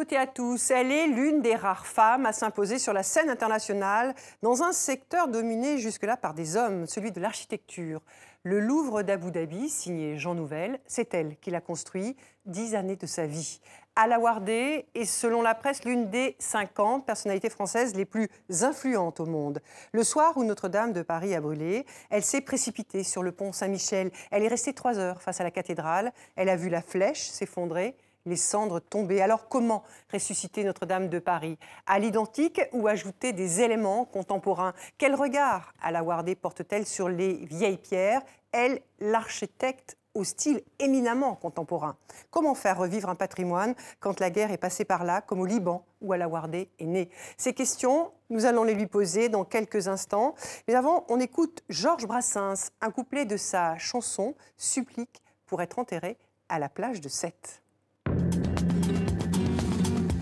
toutes à tous. Elle est l'une des rares femmes à s'imposer sur la scène internationale dans un secteur dominé jusque-là par des hommes, celui de l'architecture. Le Louvre d'Abu Dhabi, signé Jean Nouvel, c'est elle qui l'a construit dix années de sa vie. Wardé est, selon la presse, l'une des 50 personnalités françaises les plus influentes au monde. Le soir où Notre-Dame de Paris a brûlé, elle s'est précipitée sur le pont Saint-Michel. Elle est restée trois heures face à la cathédrale. Elle a vu la flèche s'effondrer les cendres tomber. Alors comment ressusciter Notre-Dame de Paris? À l'identique ou ajouter des éléments contemporains? Quel regard Wardé porte-t-elle sur les vieilles pierres? Elle, l'architecte au style éminemment contemporain. Comment faire revivre un patrimoine quand la guerre est passée par là, comme au Liban où Wardé est née Ces questions, nous allons les lui poser dans quelques instants. Mais avant, on écoute Georges Brassens, un couplet de sa chanson Supplique pour être enterré à la plage de Sète.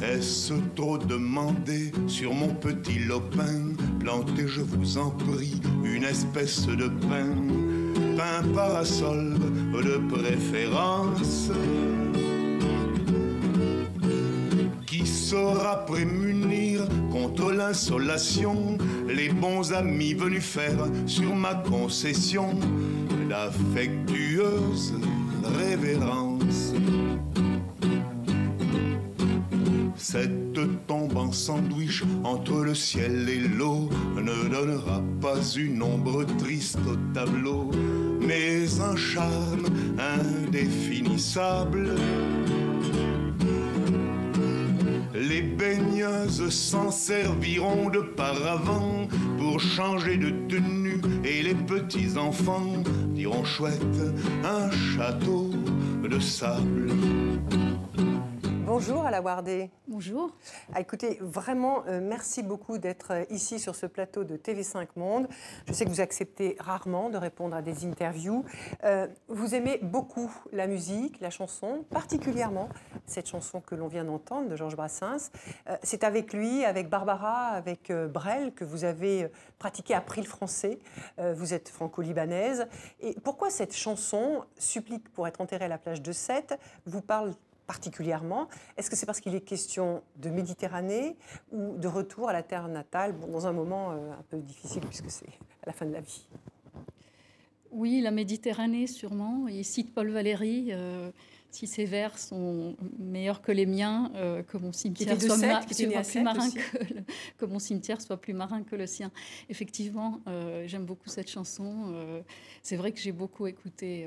Est-ce trop demandé sur mon petit lopin Plantez, je vous en prie, une espèce de pain, pain parasol de préférence, qui saura prémunir contre l'insolation les bons amis venus faire sur ma concession l'affectueuse révérence? Cette tombe en sandwich entre le ciel et l'eau ne donnera pas une ombre triste au tableau, mais un charme indéfinissable. Les baigneuses s'en serviront de paravent pour changer de tenue et les petits enfants diront chouette un château de sable. Bonjour la Wardé. Bonjour. Ah, écoutez, vraiment, euh, merci beaucoup d'être euh, ici sur ce plateau de TV5 Monde. Je sais que vous acceptez rarement de répondre à des interviews. Euh, vous aimez beaucoup la musique, la chanson, particulièrement cette chanson que l'on vient d'entendre de Georges Brassens. C'est avec lui, avec Barbara, avec Brel que vous avez pratiqué, appris le français. vous êtes franco-libanaise. Et pourquoi cette chanson, Supplique pour être enterré à la plage de Sète, vous parle particulièrement Est-ce que c'est parce qu'il est question de Méditerranée ou de retour à la terre natale, dans un moment euh, un peu difficile puisque c'est à la fin de la vie Oui, la Méditerranée sûrement. Il cite Paul Valéry. Euh, si ces vers sont meilleurs que les miens, euh, que mon cimetière soit, plus marin que, que, mon cimetière soit plus marin que le sien. Effectivement, euh, j'aime beaucoup cette chanson. Euh, c'est vrai que j'ai beaucoup écouté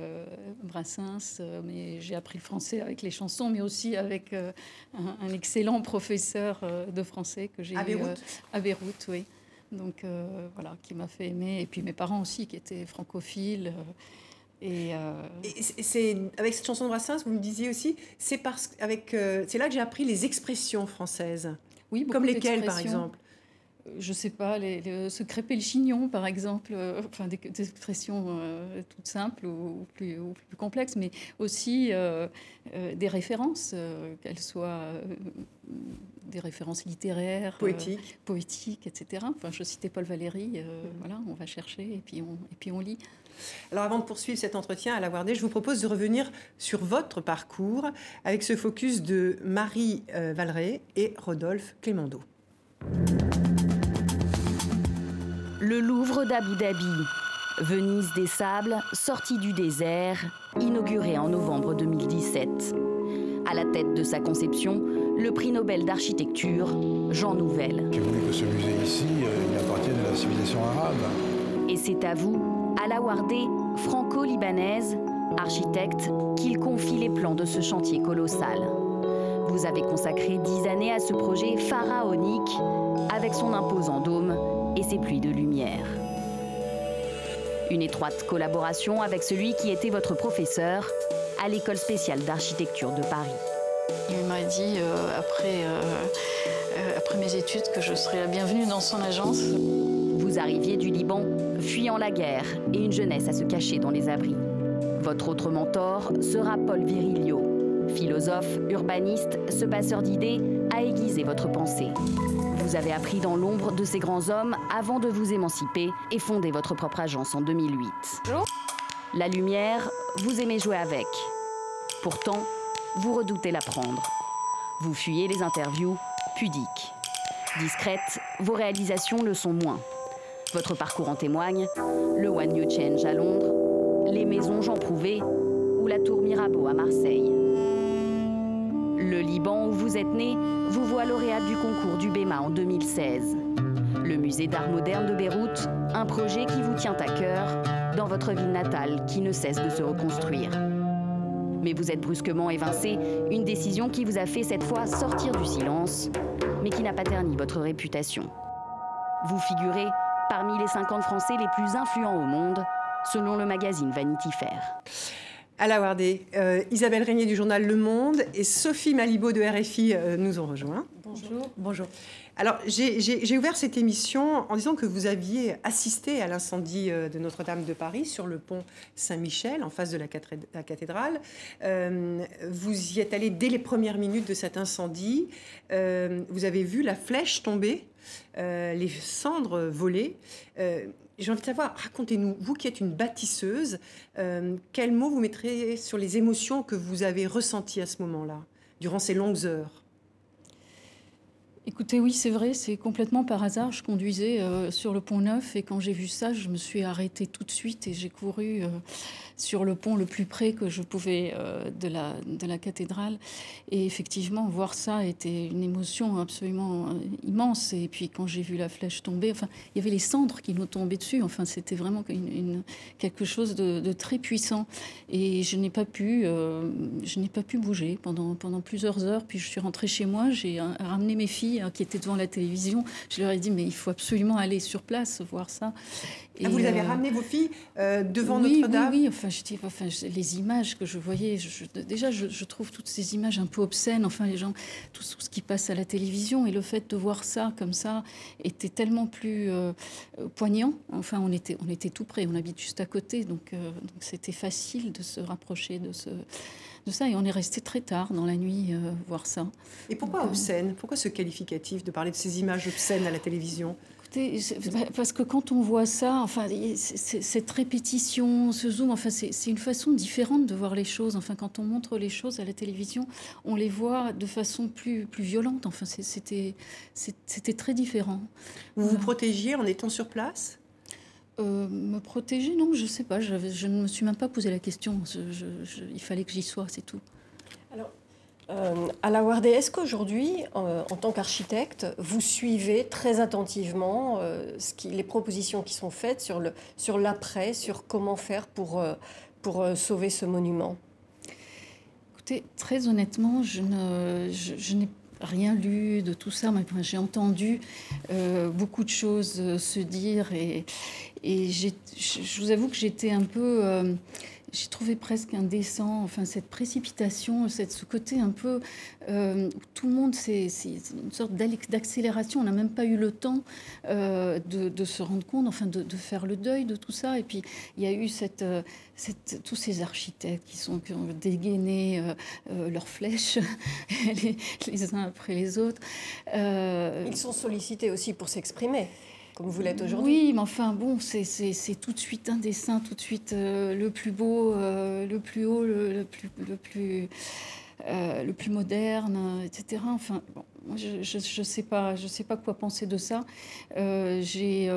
Brassens, mais j'ai appris le français avec les chansons, mais aussi avec un, excellent professeur de français que j'ai eu à Beyrouth, oui. Donc voilà, qui m'a fait aimer. Et puis mes parents aussi, qui étaient francophiles. Euh, et, c'est avec cette chanson de Brassens, vous me disiez aussi, c'est parce avec euh, c'est là que j'ai appris les expressions françaises. Oui, comme lesquelles par exemple je sais pas, les, se crêper le chignon, par exemple, euh, enfin des, expressions euh, toutes simples ou, plus, plus, complexes, mais aussi euh, des références, qu'elles soient des références littéraires, poétiques, poétiques, etc. Enfin, je citais Paul Valéry, voilà, on va chercher et puis on, et puis on lit. Alors avant de poursuivre cet entretien à la Wardé, je vous propose de revenir sur votre parcours avec ce focus de Marie Valeret et Rodolphe Clémendo. Le Louvre d'Abu Dhabi, Venise des sables, sortie du désert, inauguré en novembre 2017. À la tête de sa conception, le prix Nobel d'architecture, Jean Nouvel. J'ai voulu que ce musée ici, euh, il appartienne à la civilisation arabe. Et c'est à vous, à la Wardé, franco-libanaise, architecte, qu'il confie les plans de ce chantier colossal. Vous avez consacré dix années à ce projet pharaonique, avec son imposant dôme et ses pluies de lumière. Une étroite collaboration avec celui qui était votre professeur à l'école spéciale d'architecture de Paris. Il m'a dit euh, après, euh, euh, après mes études que je serais la bienvenue dans son agence. Vous arriviez du Liban, fuyant la guerre et une jeunesse à se cacher dans les abris. Votre autre mentor sera Paul Virilio. Philosophe, urbaniste, ce passeur d'idées a aiguisé votre pensée. Vous avez appris dans l'ombre de ces grands hommes avant de vous émanciper et fonder votre propre agence en 2008. La lumière, vous aimez jouer avec. Pourtant, vous redoutez la prendre. Vous fuyez les interviews pudiques. Discrètes, vos réalisations le sont moins. Votre parcours en témoigne, le One New Change à Londres, les maisons Jean Prouvé ou la tour Mirabeau à Marseille. Le Liban où vous êtes né vous voit lauréate du concours du BEMA en 2016. Le musée d'art moderne de Beyrouth, un projet qui vous tient à cœur dans votre ville natale qui ne cesse de se reconstruire. Mais vous êtes brusquement évincé, une décision qui vous a fait cette fois sortir du silence, mais qui n'a pas terni votre réputation. Vous figurez parmi les 50 Français les plus influents au monde, selon le magazine Vanity Fair. À la Wardé, euh, Isabelle Régnier du journal Le Monde et Sophie Malibaud de RFI euh, nous ont rejoints. Bonjour. Bonjour. Alors, j'ai ouvert cette émission en disant que vous aviez assisté à l'incendie euh, de Notre-Dame de Paris sur le pont Saint-Michel, en face de la, cathédrale. Euh, vous y êtes allé dès les premières minutes de cet incendie. Vous avez vu la flèche tomber, les cendres voler. J'ai envie de savoir, racontez-nous, vous qui êtes une bâtisseuse, quels mots vous mettrez sur les émotions que vous avez ressenties à ce moment-là, durant ces longues heures? Écoutez, oui, c'est vrai, c'est complètement par hasard. Je conduisais euh, sur le pont Neuf et quand j'ai vu ça, je me suis arrêtée tout de suite et j'ai couru euh, sur le pont le plus près que je pouvais euh, de, la, de la cathédrale. Et effectivement, voir ça était une émotion absolument immense. Et puis quand j'ai vu la flèche tomber, enfin, il y avait les cendres qui nous tombaient dessus. Enfin, c'était vraiment quelque chose de, très puissant. Et je n'ai pas pu, pas pu bouger pendant, pendant plusieurs heures. Puis je suis rentrée chez moi, j'ai ramené mes filles Hein, qui étaient devant la télévision. Je leur ai dit, mais il faut absolument aller sur place, voir ça. Et ah, vous avez euh, ramené vos filles euh, devant Notre-Dame? Oui, oui. Enfin, je dis, enfin, les images que je voyais, déjà, je, trouve toutes ces images un peu obscènes. Enfin, les gens, tout, ce qui passe à la télévision et le fait de voir ça comme ça était tellement plus euh, poignant. Enfin, on était, on était tout près. On habite juste à côté, donc c'était facile de se rapprocher de ce de ça. Et on est resté très tard dans la nuit euh, voir ça. Et pourquoi obscène? Pourquoi ce qualificatif de parler de ces images obscènes à la télévision? Parce que quand on voit ça, enfin, cette répétition, ce zoom, enfin, c'est une façon différente de voir les choses. Enfin, quand on montre les choses à la télévision, on les voit de façon plus, plus violente. Enfin, c'était très différent. Vous vous protégiez en étant sur place? Euh, me protéger, non, je ne sais pas. Je, ne me suis même pas posé la question. il fallait que j'y sois, c'est tout. Alors, euh, à la Wardé, est-ce qu'aujourd'hui, euh, en tant qu'architecte, vous suivez très attentivement ce qui, les propositions qui sont faites sur, le, sur l'après, sur comment faire pour, pour sauver ce monument? Écoutez, très honnêtement, je, ne, je n'ai rien lu de tout ça, mais j'ai entendu beaucoup de choses se dire et, et je vous avoue que j'étais un peu euh, j'ai trouvé presque indécent, enfin cette précipitation, cette, ce côté un peu euh, tout le monde, c'est une sorte d'accélération. On n'a même pas eu le temps euh, de, se rendre compte, enfin de, faire le deuil de tout ça. Et puis il y a eu cette, tous ces architectes qui, sont, qui ont dégainé leurs flèches les, uns après les autres. Ils sont sollicités aussi pour s'exprimer comme vous l'êtes aujourd'hui. Oui, mais enfin bon, c'est tout de suite un dessin, tout de suite euh, le plus beau, euh, le plus haut, le, euh, plus moderne, etc. Enfin, bon, je ne sais pas, je sais pas quoi penser de ça. J'ai,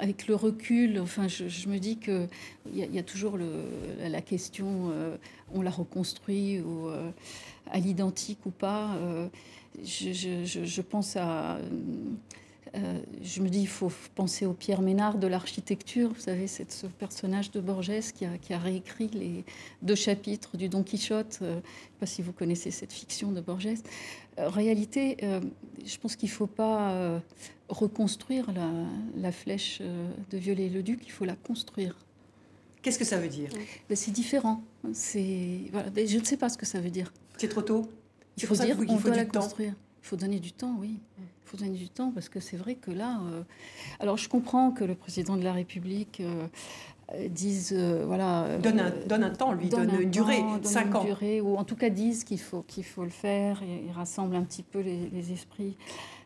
avec le recul, enfin, je, me dis que il y, a toujours le, la question, on l'a reconstruit ou à l'identique ou pas. Je, pense à euh, je me dis, il faut penser au Pierre Ménard de l'architecture. Vous savez, c'est ce personnage de Borges qui a, qui a, réécrit les deux chapitres du Don Quichotte. Euh, je ne sais pas si vous connaissez cette fiction de Borges. Euh, en réalité, je pense qu'il ne faut pas reconstruire la, la flèche de Viollet-le-Duc, il faut la construire. Qu'est-ce que ça veut dire? Ben, C'est différent. C'est voilà. Ben, je ne sais pas ce que ça veut dire. C'est trop tôt? Il faut dire qu'on doit la construire. Il faut donner du temps, oui. Il faut donner du temps parce que c'est vrai que là. Euh, alors, je comprends que le président de la République euh, dise. Euh, voilà. Donne un, donne un, temps, lui, donne, une durée, 5 ans. Durée, ou en tout cas dise qu'il faut, qu'il faut le faire. Et, il rassemble un petit peu les, esprits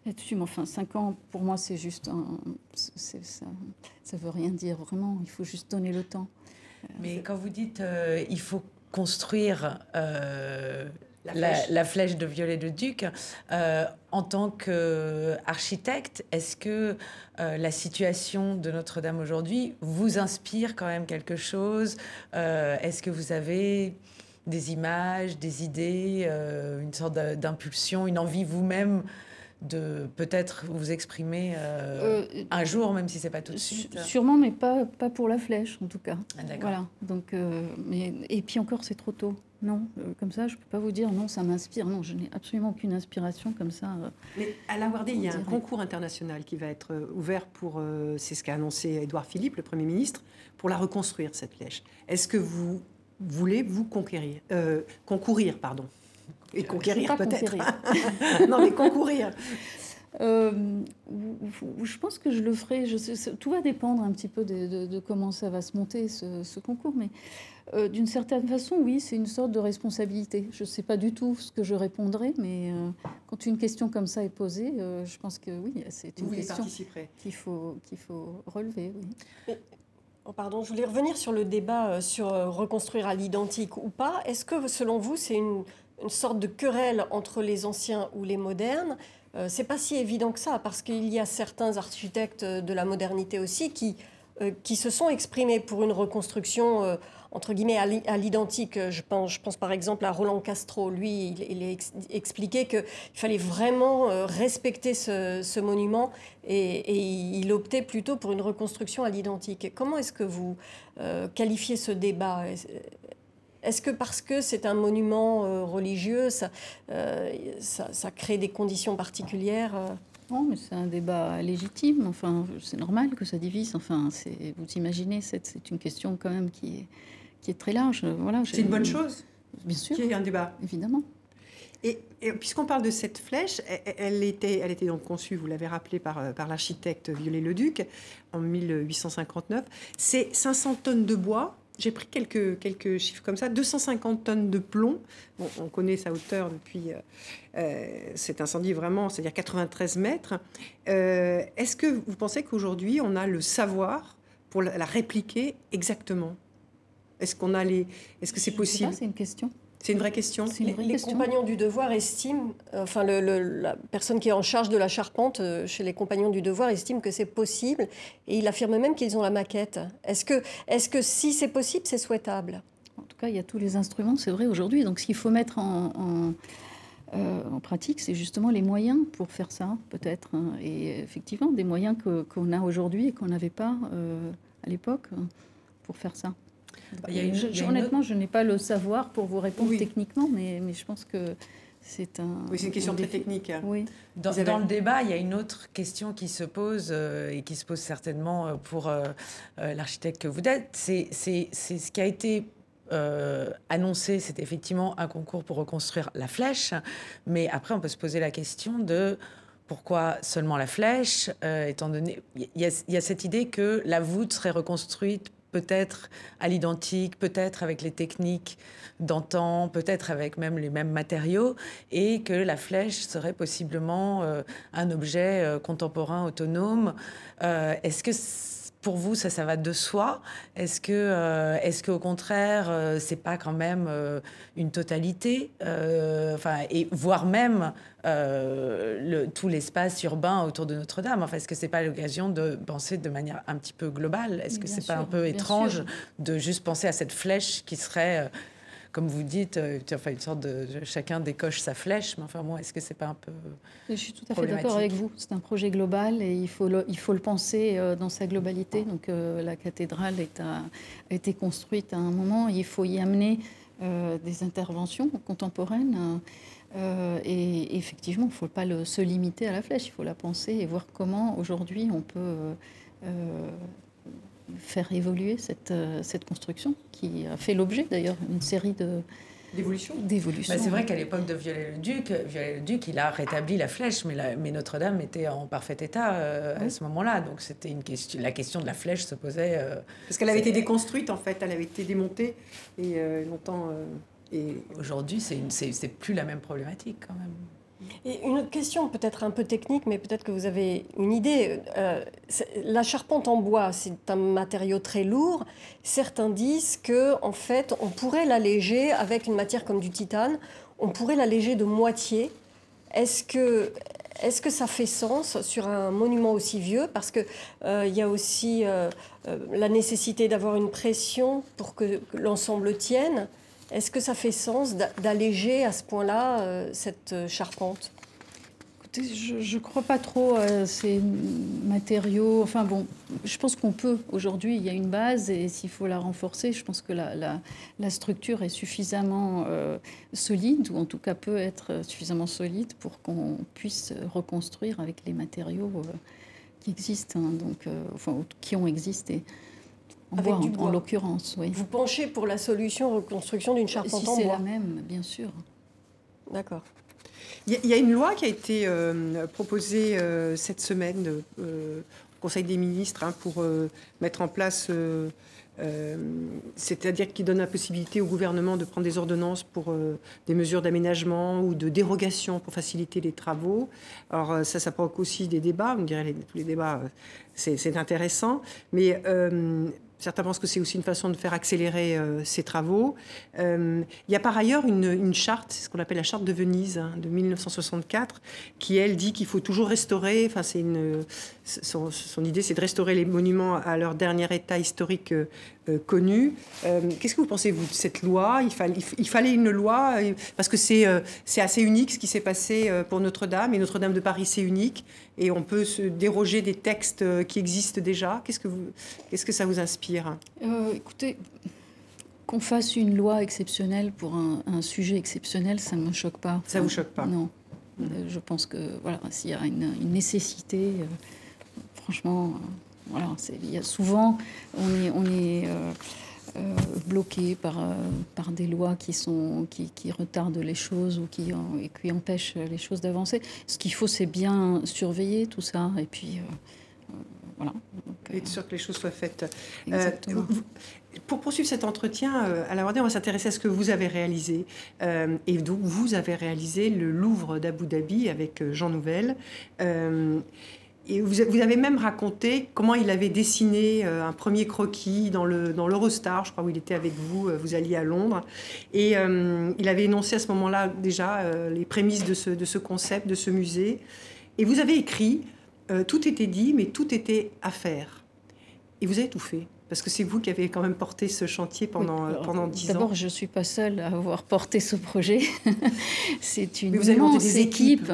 là-dessus. Mais enfin, 5 ans, pour moi, c'est juste un. ça ne veut rien dire vraiment. Il faut juste donner le temps. Mais quand vous dites il faut construire la, flèche. de violet de duc. Euh, en tant qu'architecte, est-ce que euh, la situation de Notre-Dame aujourd'hui vous inspire quand même quelque chose? Euh, Est-ce que vous avez des images, des idées, une sorte d'impulsion, une envie vous-même de peut-être vous exprimer euh, euh, un jour, même si c'est pas tout de suite? Sûrement, mais pas, pas pour la flèche, en tout cas. Ah, voilà. Donc, euh, mais, et puis encore, c'est trop tôt. Non, comme ça, je peux pas vous dire non, ça m'inspire. Non, je n'ai absolument aucune inspiration comme ça. Mais à la Wardé, il y a un concours international qui va être ouvert pour, c'est ce qu'a annoncé Édouard Philippe, le Premier ministre, pour la reconstruire, cette flèche. Est-ce que vous voulez vous conquérir, concourir pardon? Et conquérir peut-être. non, mais concourir. Euh, je pense que je le ferai. Je tout va dépendre un petit peu de, comment ça va se monter, ce, concours. Mais euh, d'une certaine façon, oui, c'est une sorte de responsabilité. Je ne sais pas du tout ce que je répondrai, mais euh, quand une question comme ça est posée, je pense que oui, c'est une question qu'il faut, qu'il faut relever. Oui. Oh, pardon, je voulais revenir sur le débat sur reconstruire à l'identique ou pas. Est-ce que, selon vous, c'est une une sorte de querelle entre les anciens ou les modernes? Euh, c'est pas si évident que ça, parce qu'il y a certains architectes de la modernité aussi qui, euh, qui se sont exprimés pour une reconstruction, euh, entre guillemets, à l'identique. Je pense, je pense par exemple à Roland Castro. Lui, il, a expliqué qu'il fallait vraiment respecter ce, monument et, il optait plutôt pour une reconstruction à l'identique. Comment est-ce que vous qualifiez ce débat? Est-ce que parce que c'est un monument euh, religieux, euh, ça, ça, crée des conditions particulières euh? Non, mais c'est un débat légitime. Enfin, c'est normal que ça divise. Enfin, vous imaginez, c'est une question quand même qui est, qui est très large. Voilà, c'est une bonne chose. Bien sûr. Qu'il y ait un débat. Évidemment. Et, puisqu'on parle de cette flèche, elle, était, elle était donc conçue, vous l'avez rappelé, par, par l'architecte Viollet-le-Duc en 1859. C'est 500 tonnes de bois, j'ai pris quelques, quelques chiffres comme ça. 250 tonnes de plomb. on connaît sa hauteur depuis euh, euh, cet incendie vraiment, c'est-à-dire 93 mètres. Euh, est-ce que vous pensez qu'aujourd'hui, on a le savoir pour la, répliquer exactement? Est-ce qu'on a les... Est-ce que c'est possible? C'est une question. C'est une vraie question. les, compagnons du devoir estiment, euh, enfin la personne qui est en charge de la charpente euh, chez les compagnons du devoir estime que c'est possible et il affirme même qu'ils ont la maquette. Est-ce que, est que si c'est possible, c'est souhaitable? En tout cas, il y a tous les instruments, c'est vrai aujourd'hui. Donc ce qu'il faut mettre en, en, euh, pratique, c'est justement les moyens pour faire ça, peut-être. Hein. Et effectivement, des moyens qu'on a aujourd'hui et qu'on n'avait pas à l'époque hein, pour faire ça honnêtement, je n'ai pas le savoir pour vous répondre techniquement, mais, mais, je pense que c'est un. Oui, c'est une question très technique. Oui. Dans, dans, le débat, il y a une autre question qui se pose euh, et qui se pose certainement euh, pour euh, l'architecte que vous êtes. C'est ce qui a été annoncé, c'est effectivement un concours pour reconstruire la flèche, mais après on peut se poser la question de pourquoi seulement la flèche, étant donné il y, y, a cette idée que la voûte serait reconstruite peut-être à l'identique, peut-être avec les techniques d'antan, peut-être avec même les mêmes matériaux, et que la flèche serait possiblement euh, un objet euh, contemporain autonome. Euh, est-ce que pour vous, ça, ça va de soi? Est-ce que, euh, est-ce qu'au contraire, euh, c'est pas quand même euh, une totalité? Enfin, et voire même le, tout l'espace urbain autour de Notre-Dame. Enfin, est-ce que c'est pas l'occasion de penser de manière un petit peu globale? Est-ce que c'est pas un peu étrange de juste penser à cette flèche qui serait comme vous dites, euh, enfin, une sorte de chacun décoche sa flèche, mais enfin, est-ce que c'est pas un peu. Je suis tout à fait d'accord avec vous. C'est un projet global et il faut le, il faut le penser euh, dans sa globalité. Donc, euh, la cathédrale est a été construite à un moment, il faut y amener des interventions contemporaines. et effectivement, il ne faut pas le, se limiter à la flèche, il faut la penser et voir comment aujourd'hui on peut faire évoluer cette, euh, cette construction, qui a fait l'objet d'ailleurs d'une série de, d'évolution. D'évolution. Bah, c'est vrai qu'à l'époque de Viollet-le-Duc, Viollet-le-Duc, il a rétabli la flèche, mais, mais Notre-Dame était en parfait état euh, à ce moment-là. Donc c'était une question, la question de la flèche se posait. Euh, Parce qu'elle avait été déconstruite en fait, elle avait été démontée et longtemps. et aujourd'hui, c'est, c'est plus la même problématique quand même. Et une autre question, peut-être un peu technique, mais peut-être que vous avez une idée. Euh, la charpente en bois, c'est un matériau très lourd. Certains disent que, en fait, on pourrait l'alléger avec une matière comme du titane. on pourrait l'alléger de moitié. Est-ce que, est que ça fait sens sur un monument aussi vieux? Parce qu'il euh, y a aussi euh, la nécessité d'avoir une pression pour que, l'ensemble tienne. Est-ce que ça fait sens d'alléger à ce point-là cette charpente? Je ne crois pas trop à ces matériaux. Enfin bon, je pense qu'on peut. Aujourd'hui, il y a une base et s'il faut la renforcer, je pense que la, structure est suffisamment euh, solide, ou en tout cas peut être suffisamment solide pour qu'on puisse reconstruire avec les matériaux euh, qui existent, hein, donc, euh, enfin, qui ont existé. En, l'occurrence, oui. Vous penchez pour la solution reconstruction d'une charpente si en bois c'est la même, bien sûr. D'accord. Il y, a une loi qui a été euh, proposée euh, cette semaine euh, au Conseil des ministres hein, pour mettre en place, c'est-à-dire qui donne la possibilité au gouvernement de prendre des ordonnances pour des mesures d'aménagement ou de dérogation pour faciliter les travaux. Alors ça, ça provoque aussi des débats. On dirait tous les débats, c'est intéressant, mais Certains pensent que c'est aussi une façon de faire accélérer euh, ces travaux. Euh, il y a par ailleurs une, charte, ce qu'on appelle la charte de Venise hein, de 1964, qui elle dit qu'il faut toujours restaurer. Enfin, c'est une son, idée, c'est de restaurer les monuments à leur dernier état historique euh, euh, connu. Euh, qu'est-ce que vous pensez, vous, de cette loi? Il, fallait, il fallait une loi, parce que c'est assez unique ce qui s'est passé pour Notre-Dame, et Notre-Dame de Paris, c'est unique, et on peut se déroger des textes qui existent déjà. Qu'est-ce que, vous, qu'est-ce que ça vous inspire? Écoutez, qu'on fasse une loi exceptionnelle pour un, sujet exceptionnel, ça ne me choque pas. Ça ne vous choque pas? Non. Je pense que voilà, s'il y a une, une nécessité, franchement, euh, voilà, il y a souvent, on est, on est euh, euh, bloqué par, par des lois qui, sont, qui, qui, retardent les choses ou qui, qui empêchent les choses d'avancer. Ce qu'il faut, c'est bien surveiller tout ça. Et puis, voilà. Et être sûr que les choses soient faites. pour poursuivre cet entretien, à la on va s'intéresser à ce que vous avez réalisé. et donc, vous avez réalisé le Louvre d'Abu Dhabi avec Jean Nouvel et vous, avez même raconté comment il avait dessiné euh, un premier croquis dans l'Eurostar, dans je crois, où il était avec vous, euh, vous alliez à Londres. Et euh, il avait énoncé à ce moment-là déjà les prémices de ce, de ce, concept, de ce musée. Et vous avez écrit, tout était dit, mais tout était à faire. Et vous avez tout fait. Parce que c'est vous qui avez quand même porté ce chantier pendant, euh, pendant 10 ans. D'abord, je ne suis pas seule à avoir porté ce projet. c'est une vous immense des équipe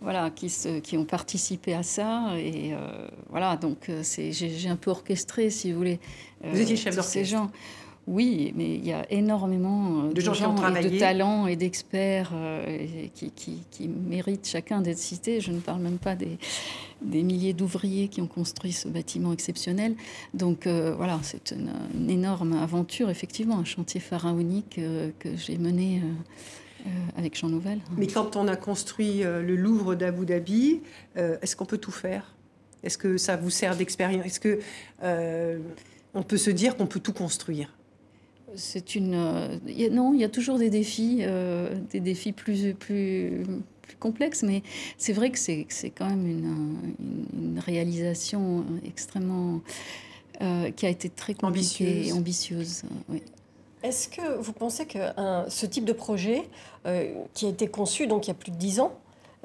voilà, qui, se, qui ont participé à ça. Et euh, voilà, donc euh, j'ai un peu orchestré, si vous voulez. Vous étiez chef d'orchestre ces gens. Oui, mais il y a énormément de, gens, de talents et d'experts qui, qui, qui, méritent chacun d'être cités. Je ne parle même pas des, des milliers d'ouvriers qui ont construit ce bâtiment exceptionnel. Donc euh, voilà, c'est une, énorme aventure, effectivement, un chantier pharaonique euh, que j'ai mené. Euh, avec Jean Nouvel. Mais quand on a construit le Louvre d'Abu Dhabi, est-ce qu'on peut tout faire? Est-ce que ça vous sert d'expérience Est-ce que on peut se dire qu'on peut tout construire? C'est une non, il y a toujours des défis, des défis plus plus complexe, mais c'est vrai que c'est quand même une, réalisation extrêmement euh, qui a été très compliquée et ambitieuse. Est-ce que vous pensez que ce type de projet, euh, qui a été conçu donc il y a plus de dix ans,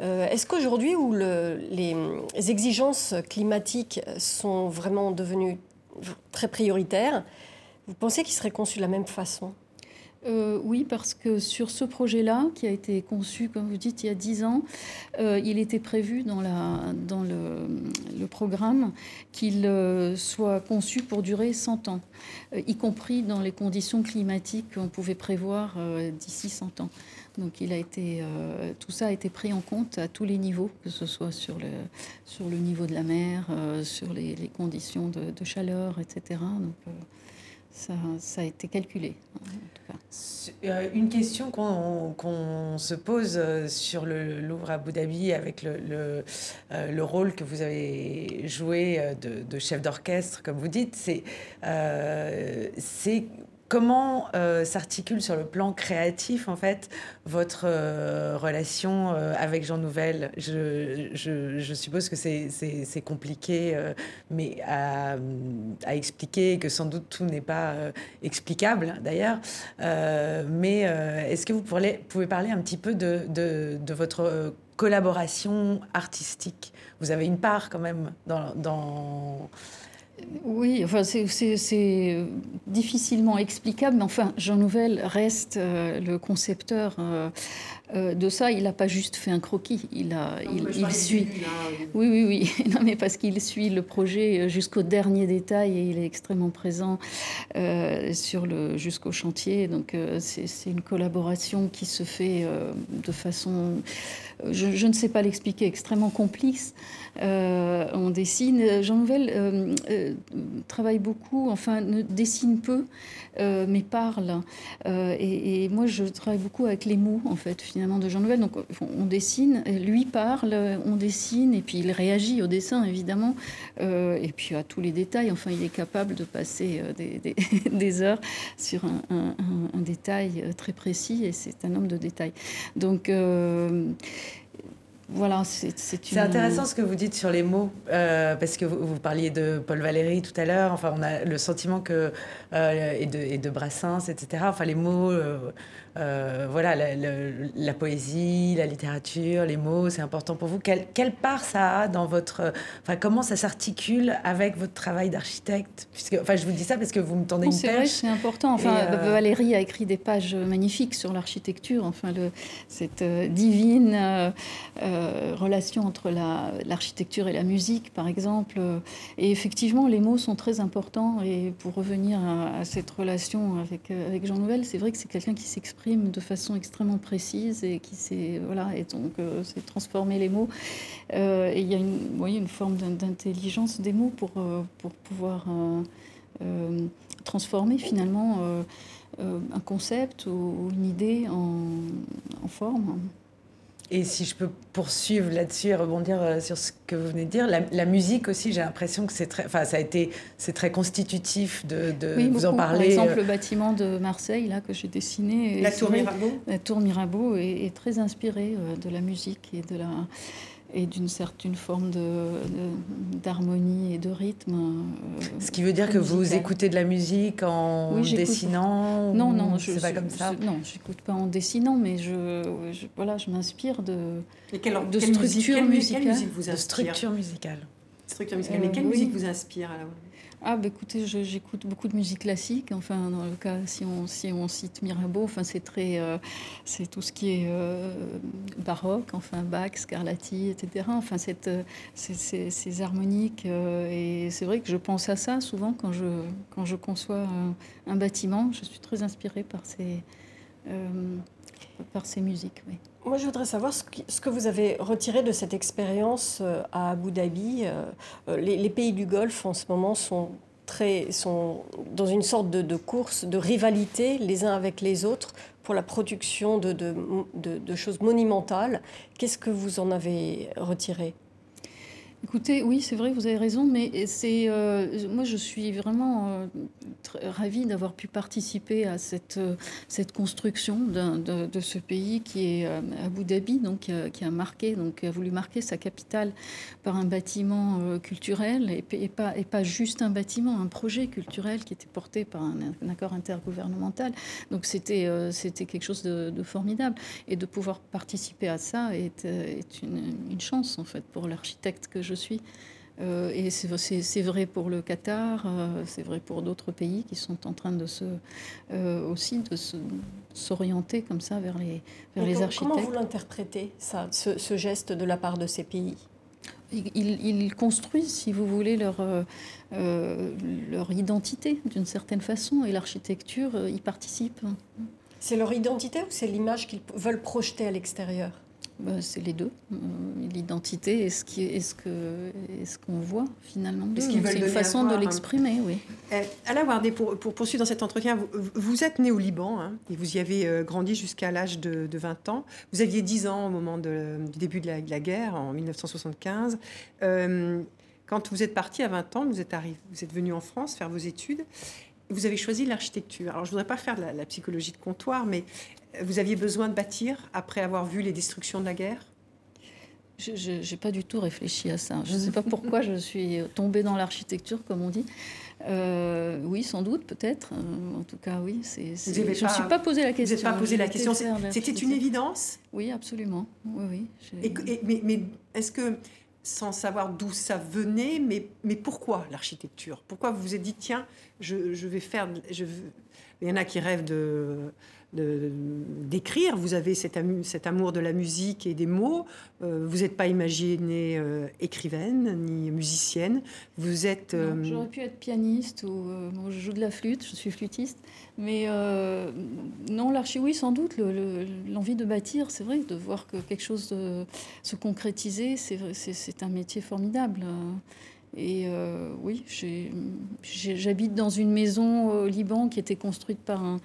euh, est-ce qu'aujourd'hui où les exigences climatiques sont vraiment devenues très prioritaires, vous pensez qu'il serait conçu de la même façon? Euh, oui, parce que sur ce projet-là, qui a été conçu, comme vous dites, il y a dix ans, euh, il était prévu dans, le, programme qu'il euh, soit conçu pour durer 100 ans, y compris dans les conditions climatiques qu'on pouvait prévoir d'ici 100 ans. Donc tout ça a été pris en compte à tous les niveaux, que ce soit sur le, niveau de la mer, sur les, conditions de, de, chaleur, etc. Donc, ça, a été calculé. Euh, une question qu'on se pose euh, sur le Louvre Abu Dhabi avec le, euh, le rôle que vous avez joué de, chef d'orchestre, comme vous dites, c'est comment euh, s'articule sur le plan créatif, en fait, votre euh, relation euh, avec Jean Nouvel? Je, suppose que c'est compliqué, mais à, expliquer, que sans doute tout n'est pas explicable, d'ailleurs. mais est-ce que vous pouvez parler un petit peu de, votre collaboration artistique? Vous avez une part, quand même, dans oui, enfin, c'est difficilement explicable, mais enfin, Jean Nouvel reste euh, le concepteur euh, euh, de ça. Il n'a pas juste fait un croquis, il, a, il, suit. oui, oui, oui. non, mais parce qu'il suit le projet jusqu'au dernier détail et il est extrêmement présent sur le jusqu'au chantier. Donc, c'est une collaboration qui se fait de façon, je, je, ne sais pas l'expliquer, extrêmement complice. Euh, on dessine. Jean Nouvel euh, euh, travaille beaucoup, enfin ne dessine peu, mais parle. Et, moi, je travaille beaucoup avec les mots, en fait, finalement, de Jean Nouvel. Donc, on dessine, lui parle, on dessine, et puis il réagit au dessin, évidemment, et puis à tous les détails. Enfin, il est capable de passer des, heures sur un, détail très précis, et c'est un homme de détail. Donc, voilà, c'est C'est intéressant ce que vous dites sur les mots, euh, parce que vous, parliez de Paul Valéry tout à l'heure. Enfin, on a le sentiment que euh, et, de, et de Brassens, etc. Enfin, les mots, euh, euh, voilà, la, poésie, la littérature, les mots, c'est important pour vous. Quelle, quelle, part ça a dans votre... Enfin, comment ça s'articule avec votre travail d'architecte? Puisque, Enfin, je vous dis ça parce que vous me tendez une C'est vrai, c'est important. Enfin, euh, Valérie a écrit des pages magnifiques sur l'architecture, enfin, le, cette euh, divine relation entre l'architecture et la musique, par exemple. Et effectivement, les mots sont très importants. Et pour revenir à, cette relation avec, avec Jean Nouvel, c'est vrai que c'est quelqu'un qui s'exprime de façon extrêmement précise et qui s'est voilà et donc euh, c'est transformer les mots. Euh, et il y a une, voyez, une forme d'intelligence des mots pour euh, pour pouvoir transformer finalement un concept ou, une idée en, en forme. Et si je peux poursuivre là-dessus et rebondir euh, sur ce que vous venez de dire, la, musique aussi, j'ai l'impression que c'est très, enfin, ça a été, c'est très constitutif de, de vous en parler. Par exemple, euh. le bâtiment de Marseille là que j'ai dessiné, la tour Mirabeau, la tour Mirabeau est, est très inspirée euh, de la musique et de la et d'une certaine forme d'harmonie et de rythme. Euh, Ce qui veut dire que vous écoutez de la musique en dessinant Non, non, je pas comme ça. Je, non, j'écoute pas en dessinant, mais je, voilà, je m'inspire de, de structure musicale. Quelle musique vous inspire Structure musicale. Structure musicale. mais quelle musique vous inspire alors? Ah, bah, écoutez, j'écoute beaucoup de musique classique. Enfin, dans le cas, si on, cite Mirabeau, enfin, c'est très, euh, c'est tout ce qui est euh, baroque, enfin, Bach, Scarlatti, etc. Enfin, cette, ces, ces, harmoniques. Euh, et c'est vrai que je pense à ça souvent quand je, quand je conçois un, bâtiment. Je suis très inspirée par ces, par ces musiques. Oui. Moi, je voudrais savoir ce que vous avez retiré de cette expérience euh, à Abu Dhabi. Euh, euh, les, pays du Golfe, en ce moment, sont, très, sont dans une sorte de, course, de rivalité les uns avec les autres pour la production de, de choses monumentales. Qu'est-ce que vous en avez retiré? Écoutez, oui, c'est vrai, vous avez raison, mais c'est euh, moi je suis vraiment euh, ravie d'avoir pu participer à cette, euh, cette construction de, de, ce pays qui est Abu Dhabi, donc qui a marqué, donc a voulu marquer sa capitale par un bâtiment culturel et, pas et pas juste un bâtiment, un projet culturel qui était porté par un, accord intergouvernemental. Donc c'était c'était quelque chose de, formidable et de pouvoir participer à ça est, est une, une chance en fait pour l'architecte que je suis. Euh, et c'est vrai pour le Qatar, euh, c'est vrai pour d'autres pays qui sont en train de se, euh, aussi de s'orienter comme ça vers les, vers les architectes. Comment vous l'interprétez, ça, ce, geste de la part de ces pays? Ils, construisent, si vous voulez, leur, leur identité d'une certaine façon, et l'architecture y participe. C'est leur identité ou c'est l'image qu'ils veulent projeter à l'extérieur? Bah, c'est les deux. Euh, l'identité et ce qu'on ce ce qu'on voit finalement. C'est une façon de hein. l'exprimer, oui. Euh, Alain Wardé, pour, pour, poursuivre dans cet entretien, vous, vous êtes né au Liban hein, et vous y avez euh, grandi jusqu'à l'âge de, 20 ans. Vous aviez 10 ans au moment de, du début de la, guerre, en 1975. quand vous êtes parti à 20 ans, vous êtes, arrivé, vous êtes venu en France faire vos études. Vous avez choisi l'architecture. Alors, je ne voudrais pas faire de la, psychologie de comptoir, mais vous aviez besoin de bâtir après avoir vu les destructions de la guerre? Je n'ai pas du tout réfléchi à ça. Je ne sais pas pourquoi je suis tombée dans l'architecture, comme on dit. Euh, oui, sans doute, peut-être. Euh, en tout cas, oui. C'est, je ne me suis pas posé la question. Vous n'avez pas posé la question. C'était une évidence? Oui, absolument. Oui, oui. mais, mais est-ce que, sans savoir d'où ça venait, mais, pourquoi l'architecture? Pourquoi vous vous êtes dit, tiens, je, je vais faire... Je, il y en a qui rêvent de d'écrire. Vous avez cet, cet, amour de la musique et des mots. Euh, vous n'êtes pas imaginée euh, écrivaine ni musicienne. Vous êtes. Euh, j'aurais pu être pianiste ou je joue de la flûte. Je suis flûtiste. Mais non, l'archi, oui, sans doute. L'envie de bâtir, c'est vrai, de voir que quelque chose se concrétiser, c'est un métier formidable. Et euh, oui, j'habite dans une maison au Liban qui était construite par un,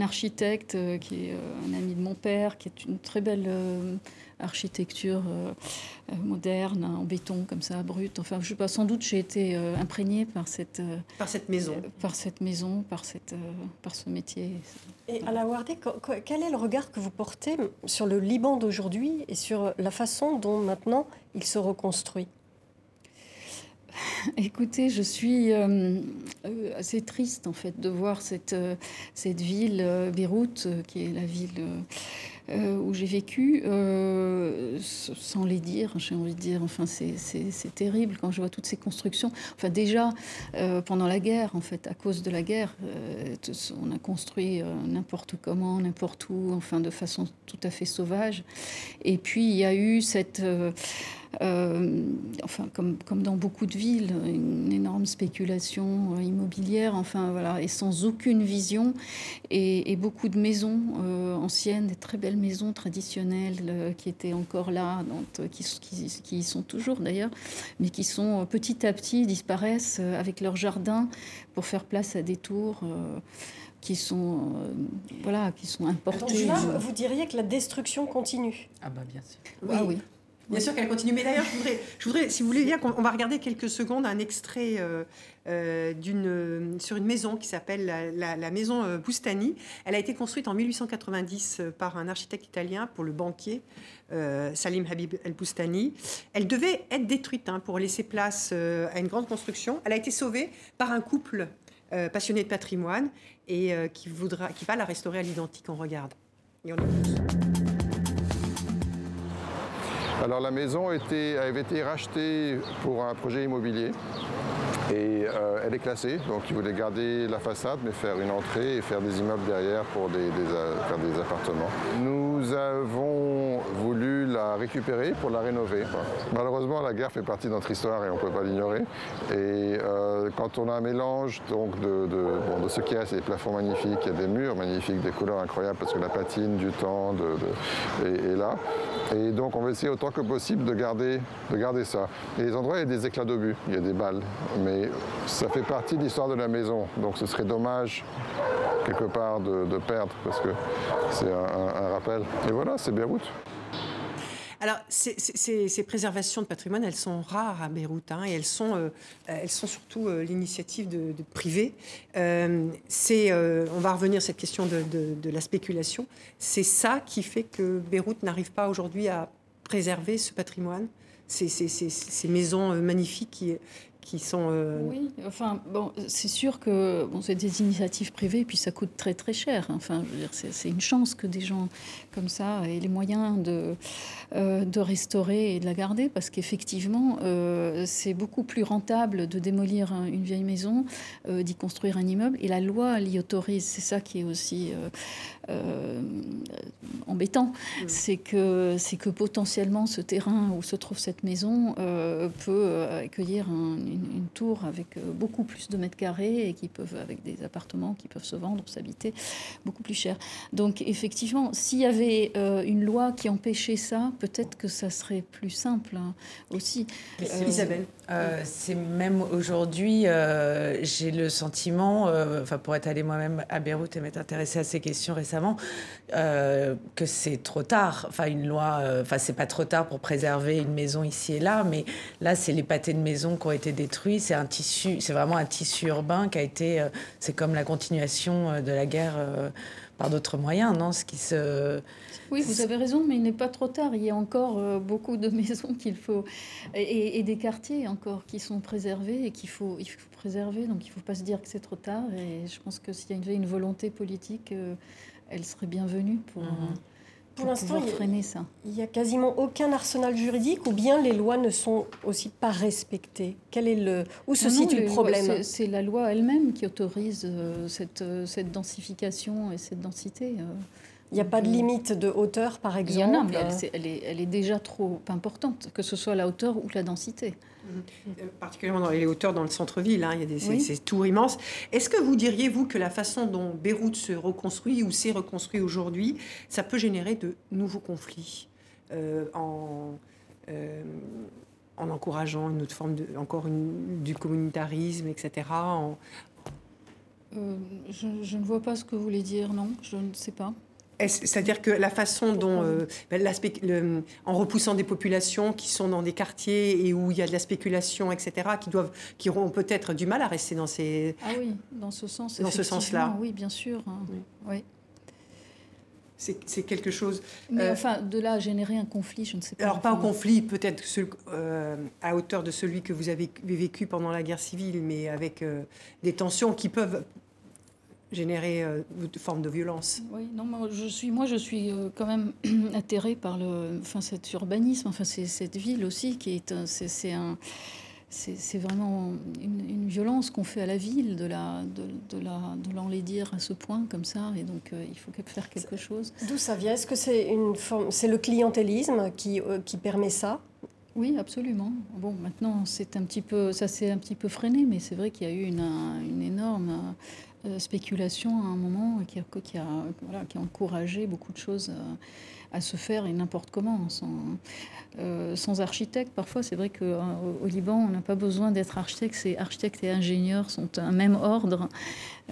architecte euh, qui est euh, un ami de mon père, qui est une très belle architecture moderne, en béton comme ça, brut. Enfin, je sais pas, sans doute j'ai été imprégnée par cette, par cette maison. par cette maison, par, cette, par ce métier. Et la Wardé, quel est le regard que vous portez sur le Liban d'aujourd'hui et sur la façon dont maintenant il se reconstruit? Écoutez, je suis euh, euh, assez triste en fait de voir cette, euh, cette ville, Beyrouth, qui est la ville où j'ai vécu, sans les dire, j'ai envie de dire. Enfin, c'est terrible quand je vois toutes ces constructions. Enfin, déjà, pendant la guerre, en fait, à cause de la guerre, on a construit n'importe comment, n'importe où, enfin, de façon tout à fait sauvage. Et puis, il y a eu cette euh, enfin, comme, comme dans beaucoup de villes, une énorme spéculation euh, immobilière, enfin voilà, et sans aucune vision, et, beaucoup de maisons euh, anciennes, des très belles maisons traditionnelles qui étaient encore là, donc, qui, qui, qui, sont toujours d'ailleurs, mais qui sont petit à petit disparaissent avec leur jardin pour faire place à des tours qui sont, voilà, qui sont importés. vous diriez que la destruction continue? Ah bah bien sûr. Ah oui. Bien sûr qu'elle continue. Mais d'ailleurs, je voudrais, si vous voulez bien, on va regarder quelques secondes un extrait euh, euh, d'une, sur une maison qui s'appelle la, maison euh, Boustani. Elle a été construite en 1890 par un architecte italien pour le banquier Salim Habib El Boustani. Elle devait être détruite hein, pour laisser place à une grande construction. Elle a été sauvée par un couple passionné de patrimoine et qui, voudra, qui va la restaurer à l'identique. On regarde. Et on alors la maison avait été rachetée pour un projet immobilier et euh, elle est classée, donc ils voulaient garder la façade mais faire une entrée et faire des immeubles derrière pour des, faire des appartements. Nous avons voulu la récupérer pour la rénover. Malheureusement la guerre fait partie de notre histoire et on ne peut pas l'ignorer. Et euh, quand on a un mélange donc, de, ce qu'il y a, c'est des plafonds magnifiques, il y a des murs magnifiques, des couleurs incroyables parce que la patine du temps est, là. Et donc on va essayer autant que possible de garder, de garder ça. Et les endroits, il y a des éclats d'obus, il y a des balles. Mais ça fait partie de l'histoire de la maison. Donc ce serait dommage quelque part de, perdre parce que c'est un, rappel. Et voilà, c'est Beyrouth. Alors, ces, préservations de patrimoine, elles sont rares à Beyrouth, hein, et elles sont, euh, elles sont surtout euh, l'initiative de, privés. Euh, on va revenir à cette question de, la spéculation. C'est ça qui fait que Beyrouth n'arrive pas aujourd'hui à préserver ce patrimoine, ces, maisons magnifiques qui, qui sont... Euh, oui, enfin, bon, c'est sûr que c'est des initiatives privées, puis ça coûte très très cher. Enfin, c'est une chance que des gens comme ça aient les moyens de, euh, de restaurer et de la garder, parce qu'effectivement, euh, c'est beaucoup plus rentable de démolir une vieille maison, d'y construire un immeuble, et la loi l'y autorise. C'est ça qui est aussi embêtant, c'est que, que potentiellement ce terrain où se trouve cette maison peut accueillir un, une, tour avec euh, beaucoup plus de mètres carrés et qui peuvent, avec des appartements qui peuvent se vendre, s'habiter beaucoup plus cher. Donc effectivement, s'il y avait euh, une loi qui empêchait ça, peut-être que ça serait plus simple hein, aussi. Euh, Isabelle C'est même aujourd'hui, j'ai le sentiment, enfin pour être allée moi-même à Beyrouth et m'être intéressée à ces questions récemment, que que c'est trop tard. Enfin, une loi, euh, enfin, c'est pas trop tard pour préserver une maison ici et là, mais là, c'est les pâtés de maison qui ont été détruits. C'est un tissu, c'est vraiment un tissu urbain qui a été. Euh, c'est comme la continuation euh, de la guerre par d'autres moyens, non Ce qui se. Oui, vous avez raison, mais il n'est pas trop tard. Il y a encore beaucoup de maisons qu'il faut et, des quartiers encore qui sont préservés et qu'il faut, il faut préserver. Donc il ne faut pas se dire que c'est trop tard. Et je pense que s'il y a une, volonté politique elle serait bienvenue pour, mhm. Pour, l'instant. Il n'y a quasiment aucun arsenal juridique ou bien les lois ne sont aussi pas respectées? Quel est le, Où se situe le problème? C'est la loi elle-même qui autorise euh, cette, euh, cette densification et cette densité. Euh. Il n'y a pas de limite de hauteur, par exemple Il y en a, mais elle, est, elle, est, déjà trop importante, que ce soit la hauteur ou la densité. Euh, particulièrement dans les hauteurs dans le centre-ville, hein, il y a des, ces, tours immenses. Est-ce que vous diriez, vous, que la façon dont Beyrouth se reconstruit ou s'est reconstruit aujourd'hui, ça peut générer de nouveaux conflits euh, en, euh, en encourageant une autre forme, de, encore une, du communautarisme, etc. je, je, ne vois pas ce que vous voulez dire, non, je ne sais pas. C'est-à-dire que la façon dont, euh, ben, en repoussant des populations qui sont dans des quartiers et où il y a de la spéculation, etc., qui doivent, qui auront peut-être du mal à rester dans ces. Ah oui, dans ce sens. Dans ce sens-là. Oui, bien sûr. Hein. Oui. C'est quelque chose. Mais euh, enfin, de là à générer un conflit, je ne sais pas. Alors, pas un conflit, peut-être euh, à hauteur de celui que vous avez vécu pendant la guerre civile, mais avec des tensions qui peuvent générer euh, une forme de violence. Oui, non, moi je suis, moi, je suis euh, quand même atterrée par le, enfin, cet urbanisme, enfin, c'est cette ville aussi qui est, c'est un, c'est vraiment une, violence qu'on fait à la ville de la, de, de la, de l'enlaidir à ce point comme ça, et donc euh, il faut faire quelque chose. D'où ça vient? Est-ce que c'est une forme, c'est le clientélisme qui, qui permet ça? Oui, absolument. Bon, maintenant, c'est un petit peu, ça s'est un petit peu freiné, mais c'est vrai qu'il y a eu une, une énorme euh, spéculation à un moment qui a, qui, a, voilà, qui a encouragé beaucoup de choses à, se faire et n'importe comment, sans, euh, sans architecte. Parfois, c'est vrai qu'au au Liban, on n'a pas besoin d'être architecte. C'est architecte et ingénieur sont un même ordre.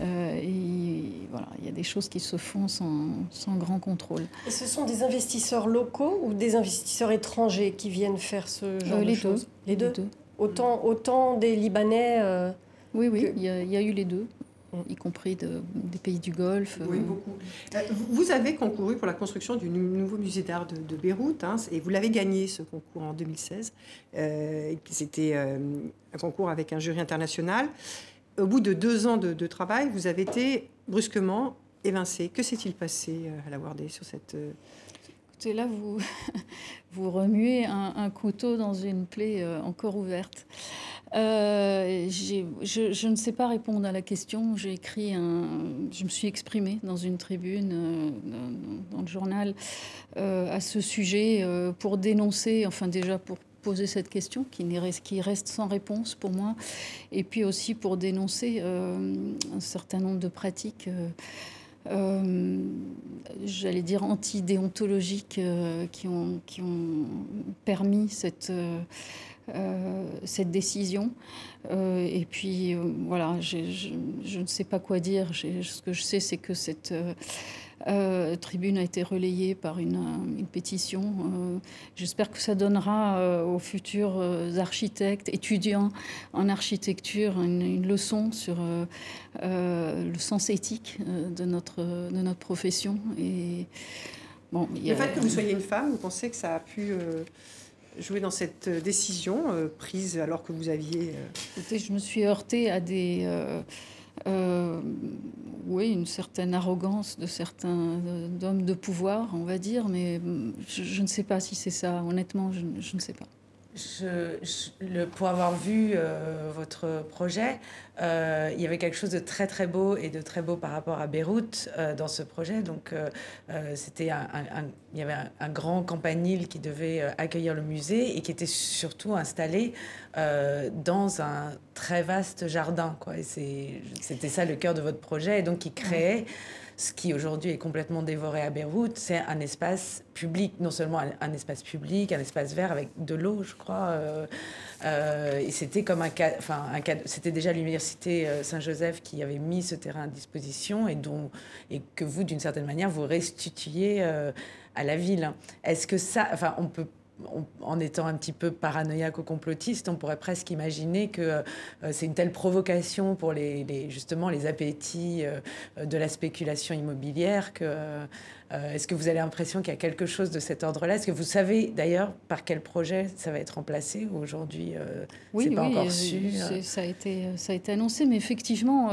Euh, et voilà, il y a des choses qui se font sans, sans, grand contrôle. Et ce sont des investisseurs locaux ou des investisseurs étrangers qui viennent faire ce genre de choses Les deux. Autant, autant des Libanais. oui, oui, il y, y, a eu les deux y compris des pays du Golfe. Oui, euh. beaucoup. Euh, vous avez concouru pour la construction du nouveau musée d'art de, Beyrouth, hein, et vous l'avez gagné ce concours en 2016. Euh, C'était euh, un concours avec un jury international. Au bout de deux ans de, travail, vous avez été brusquement évincé. Que s'est-il passé à la Wardé sur cette... Écoutez, là, vous, vous remuez un, un, couteau dans une plaie encore ouverte. Euh, je, ne sais pas répondre à la question. J'ai écrit un, je me suis exprimée dans une tribune euh, dans, le journal euh, à ce sujet pour dénoncer, enfin déjà pour poser cette question qui, reste sans réponse pour moi, et puis aussi pour dénoncer un certain nombre de pratiques. j'allais dire antidéontologiques qui, ont, permis cette, cette décision. Euh, et puis, euh, voilà, je, ne sais pas quoi dire. Ce que je sais, c'est que cette tribune a été relayée par une, pétition. J'espère que ça donnera aux futurs architectes, étudiants en architecture, une, leçon sur le sens éthique de, notre, de notre profession. Et, bon, Le fait que vous soyez une femme, vous pensez que ça a pu jouer dans cette euh, décision euh, prise alors que vous aviez... Euh, je me suis heurtée à des... oui, une certaine arrogance de certains hommes de pouvoir, on va dire, mais je, ne sais pas si c'est ça. Honnêtement, je ne sais pas. Je, le, pour avoir vu euh, votre projet, euh, il y avait quelque chose de très très beau et de très beau par rapport à Beyrouth euh, dans ce projet. Donc, c'était un, il y avait un, grand campanile qui devait accueillir le musée et qui était surtout installé dans un très vaste jardin. C'était ça le cœur de votre projet, et donc qui créait ce qui aujourd'hui est complètement dévoré à Beyrouth, c'est un espace public, non seulement un, espace public, un espace vert avec de l'eau, je crois. Euh, euh, et c'était comme un cas, enfin, un c'était déjà l'université euh, Saint-Joseph qui avait mis ce terrain à disposition et dont et que vous, d'une certaine manière, vous restituiez à la ville. Est-ce que ça, enfin, on peut en étant un petit peu paranoïaque ou complotiste, on pourrait presque imaginer que euh, c'est une telle provocation pour les, justement les appétits euh, de la spéculation immobilière que euh, est-ce que vous avez l'impression qu'il y a quelque chose de cet ordre-là? Est-ce que vous savez d'ailleurs par quel projet ça va être remplacé? Ou aujourd'hui oui, c'est pas encore sûr. ça a été ça a été annoncé, mais effectivement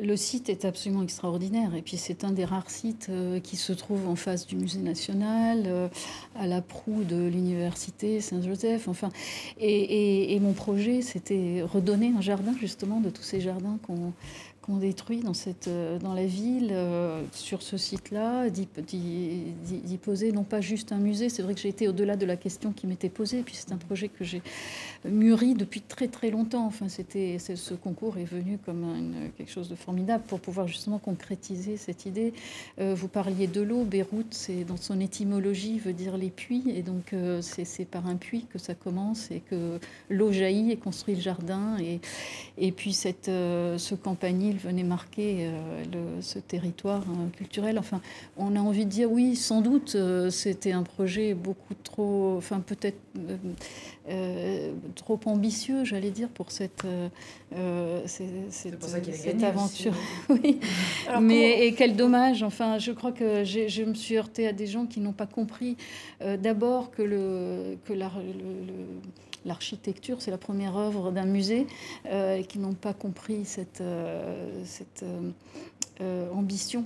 le site est absolument extraordinaire. Et puis c'est un des rares sites qui se trouve en face du musée national, à la proue de l'université Saint-Joseph. Enfin, et, mon projet, c'était redonner un jardin justement de tous ces jardins qu'on qu'on détruit dans, cette, euh, dans la ville, euh, sur ce site-là, d'y poser non pas juste un musée, c'est vrai que j'ai été au-delà de la question qui m'était posée, puis c'est un projet que j'ai mûri depuis très très longtemps. Enfin, c'était, ce concours est venu comme quelque chose de formidable pour pouvoir justement concrétiser cette idée. Euh, vous parliez de l'eau, Beyrouth, c'est dans son étymologie veut dire les puits, et donc c'est, par un puits que ça commence et que l'eau jaillit et construit le jardin, et, et puis cette, ce campanile venait marquer euh, ce territoire hein, culturel. Enfin, on a envie de dire oui, sans doute, euh, c'était un projet beaucoup trop, enfin peut-être euh, trop ambitieux, j'allais dire, pour cette, cette, aventure. oui. Mais et quel dommage. Enfin, je crois que je me suis heurtée à des gens qui n'ont pas compris d'abord que le que la, le l'architecture, c'est la première œuvre d'un musée, euh, qui n'ont pas compris cette, euh, cette euh, ambition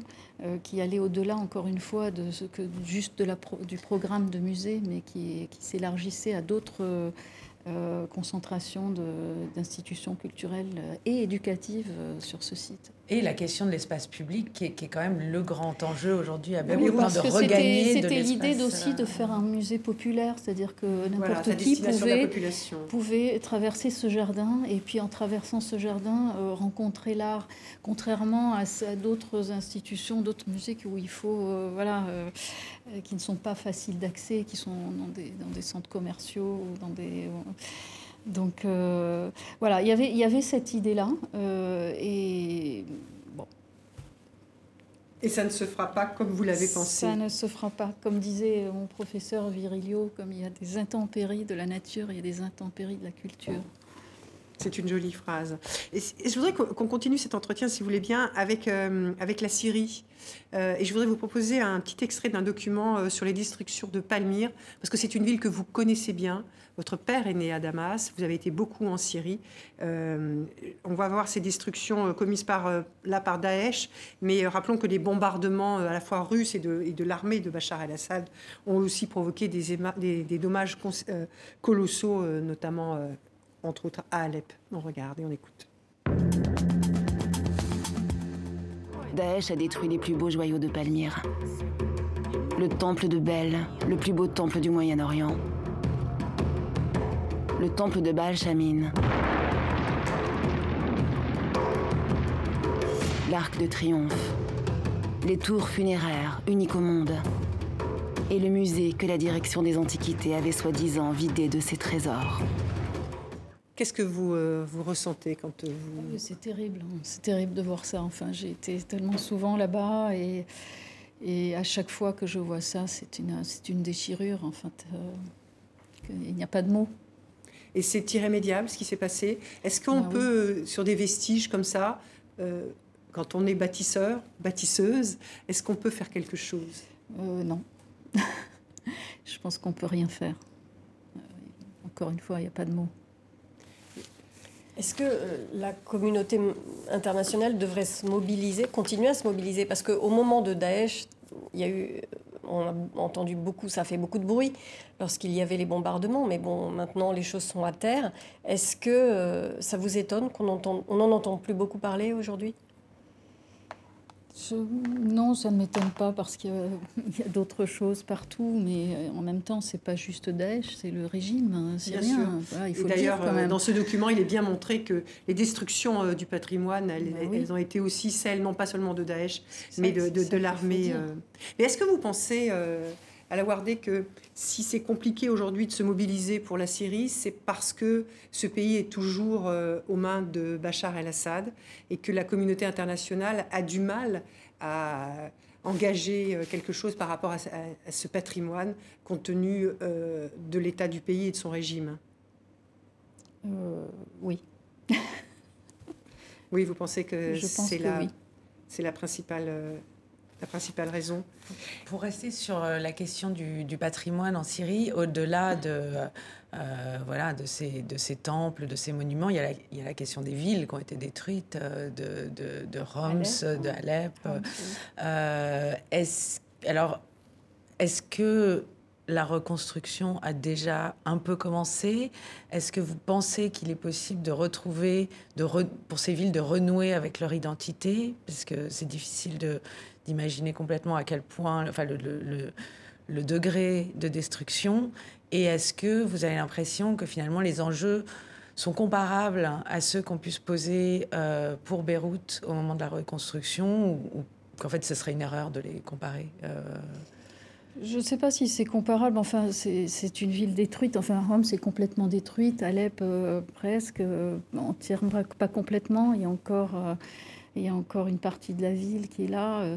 qui allait au-delà, encore une fois, de juste du programme de musée, mais qui s'élargissait à d'autres concentrations d'institutions culturelles et éducatives sur ce site. Et la question de l'espace public, qui est, qui est, quand même le grand enjeu aujourd'hui à Beyrouth, de regagner C'était l'idée aussi de faire un musée populaire, c'est-à dire que n'importe qui pouvait, pouvait, traverser ce jardin et puis en traversant ce jardin euh, rencontrer l'art, contrairement à, d'autres institutions, d'autres musées où il faut, euh, voilà, euh, qui ne sont pas faciles d'accès, qui sont dans des, dans des centres commerciaux, dans des donc euh, voilà, y il y avait cette idée-là. Euh, et bon. Et ça ne se fera pas comme vous l'avez pensé? Ça ne se fera pas. Comme disait mon professeur Virilio, comme il y a des intempéries de la nature, il y a des intempéries de la culture. C'est une jolie phrase. Et, je voudrais qu'on continue cet entretien, si vous voulez bien, avec, euh, avec la Syrie. Euh, et je voudrais vous proposer un petit extrait d'un document euh, sur les destructions de Palmyre, parce que c'est une ville que vous connaissez bien. Votre père est né à Damas, vous avez été beaucoup en Syrie. on va voir ces destructions commises par, là par Daesh, mais rappelons que les bombardements à la fois russes et de, l'armée de Bachar el-Assad ont aussi provoqué des dommages colossaux, notamment entre autres à Alep. On regarde et on écoute. Daesh a détruit les plus beaux joyaux de Palmyre. Le temple de Bel, le plus beau temple du Moyen-Orient. Le temple de Baal Shamin. L'arc de triomphe. Les tours funéraires, uniques au monde. Et le musée que la direction des Antiquités avait soi-disant vidé de ses trésors. Qu'est-ce que vous, euh, vous ressentez quand euh, vous... Oh, c'est terrible, hein. c'est terrible de voir ça. Enfin, j'ai été tellement souvent là-bas et, et à chaque fois que je vois ça, c'est une, c'est une déchirure. En fait, euh, il n'y a pas de mots. Et c'est irrémédiable ce qui s'est passé. Est-ce qu'on bah peut, sur des vestiges comme ça, quand on est bâtisseur, bâtisseuse, est-ce qu'on peut faire quelque chose? Non. je pense qu'on peut rien faire. encore une fois, il n'y a pas de mots. Est-ce que euh, la communauté internationale devrait se mobiliser, continuer à se mobiliser? Parce qu'au moment de Daesh, il y a eu, on a entendu beaucoup, ça fait beaucoup de bruit lorsqu'il y avait les bombardements, mais bon, maintenant les choses sont à terre. Est-ce que euh, ça vous étonne qu'on n'en entend plus beaucoup parler aujourd'hui? Non, ça ne m'étonne pas parce qu'il y a, d'autres choses partout, mais euh, en même temps, c'est pas juste Daesh, c'est le régime hein, syrien. Voilà, D'ailleurs, euh, dans ce document, il est bien montré que les destructions euh, du patrimoine, elles, bah ont été aussi celles non pas seulement de Daesh, mais de, de, l'armée. Mais est-ce que vous pensez à la Wardé que si c'est compliqué aujourd'hui de se mobiliser pour la Syrie, c'est parce que ce pays est toujours euh, aux mains de Bachar el-Assad et que la communauté internationale a du mal à, engager quelque chose par rapport à, ce patrimoine compte tenu de l'état du pays et de son régime Oui. oui, vous pensez que c'est la, c'est la principale la principale raison Pour rester sur euh, la question du, patrimoine en Syrie, au-delà de, euh, voilà, de, ces, de ces temples, de ces monuments, il y, a la, il y a la question des villes qui ont été détruites, euh, de, de, de Homs, de Alep. est alors, est-ce que la reconstruction a déjà un peu commencé? Est-ce que vous pensez qu'il est possible de retrouver, de pour ces villes, de renouer avec leur identité? Parce que c'est difficile de, d'imaginer complètement à quel point, enfin, le, degré de destruction. Et est-ce que vous avez l'impression que finalement les enjeux sont comparables à ceux qu'on puisse poser euh, pour Beyrouth au moment de la reconstruction ou, qu'en fait ce serait une erreur de les comparer euh? Je ne sais pas si c'est comparable. Enfin, c'est une ville détruite. Enfin, Rome, c'est complètement détruite. Alep, euh, presque. entièrement, pas complètement. Il y a encore il y a encore une partie de la ville qui est là. Euh,